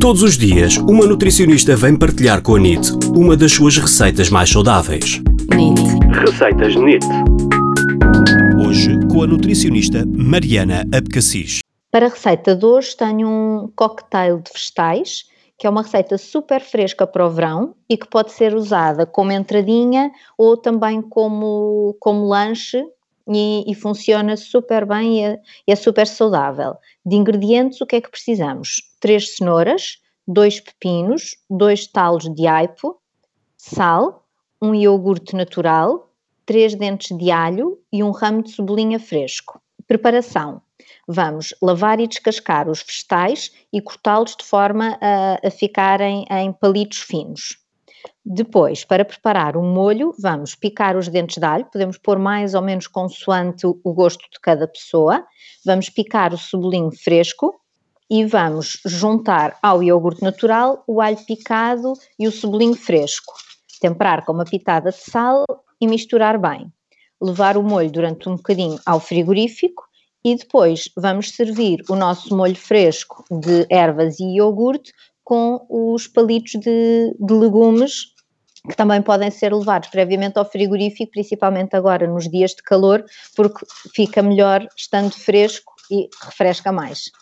Todos os dias, uma nutricionista vem partilhar com a NIT uma das suas receitas mais saudáveis. NIT. Receitas NIT. Hoje, com a nutricionista Mariana Abcacis. Para a receita de hoje, tenho um cocktail de vegetais, que é uma receita super fresca para o verão e que pode ser usada como entradinha ou também como, como lanche e, e funciona super bem e é, é super saudável. De ingredientes, o que é que precisamos? Três cenouras, dois pepinos, dois talos de aipo, sal, um iogurte natural, três dentes de alho e um ramo de cebolinha fresco. Preparação. Vamos lavar e descascar os vegetais e cortá-los de forma a, a ficarem em palitos finos. Depois, para preparar o molho, vamos picar os dentes de alho, podemos pôr mais ou menos consoante o gosto de cada pessoa. Vamos picar o cebolinho fresco e vamos juntar ao iogurte natural o alho picado e o cebolinho fresco. Temperar com uma pitada de sal e misturar bem. Levar o molho durante um bocadinho ao frigorífico e depois vamos servir o nosso molho fresco de ervas e iogurte com os palitos de, de legumes que também podem ser levados previamente ao frigorífico, principalmente agora nos dias de calor, porque fica melhor estando fresco e refresca mais.